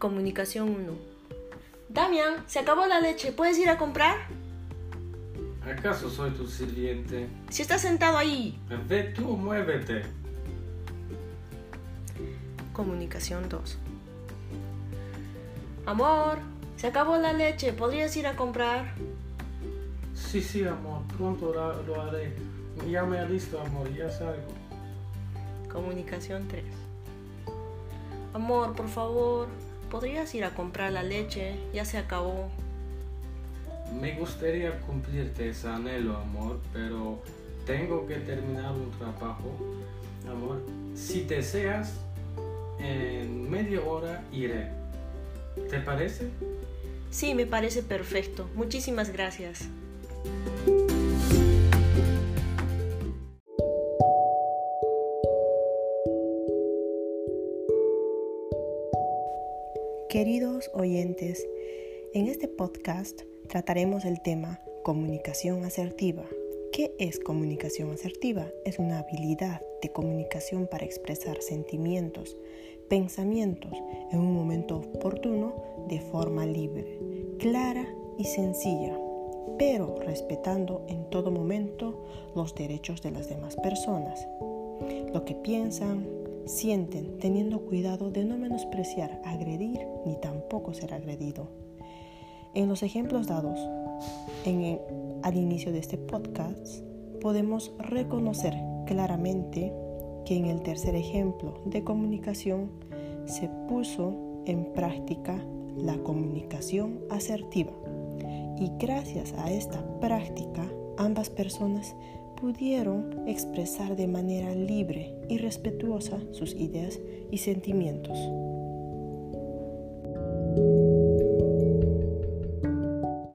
Comunicación 1. Damian, se acabó la leche, ¿puedes ir a comprar? ¿Acaso soy tu sirviente? Si estás sentado ahí. Ve tú, muévete. Comunicación 2. Amor, se acabó la leche, ¿podrías ir a comprar? Sí, sí, amor, pronto lo, lo haré. Ya me alisto, amor, ya salgo. Comunicación 3. Amor, por favor, ¿podrías ir a comprar la leche? Ya se acabó. Me gustaría cumplirte ese anhelo, amor, pero tengo que terminar un trabajo. Amor, si deseas, en media hora iré. ¿Te parece? Sí, me parece perfecto. Muchísimas gracias. Queridos oyentes, en este podcast trataremos el tema comunicación asertiva. ¿Qué es comunicación asertiva? Es una habilidad de comunicación para expresar sentimientos, pensamientos en un momento oportuno de forma libre, clara y sencilla, pero respetando en todo momento los derechos de las demás personas. Lo que piensan, sienten, teniendo cuidado de no menospreciar, agredir ni tampoco ser agredido. En los ejemplos dados en al inicio de este podcast, podemos reconocer claramente que en el tercer ejemplo de comunicación se puso en práctica la comunicación asertiva. Y gracias a esta práctica, ambas personas pudieron expresar de manera libre y respetuosa sus ideas y sentimientos.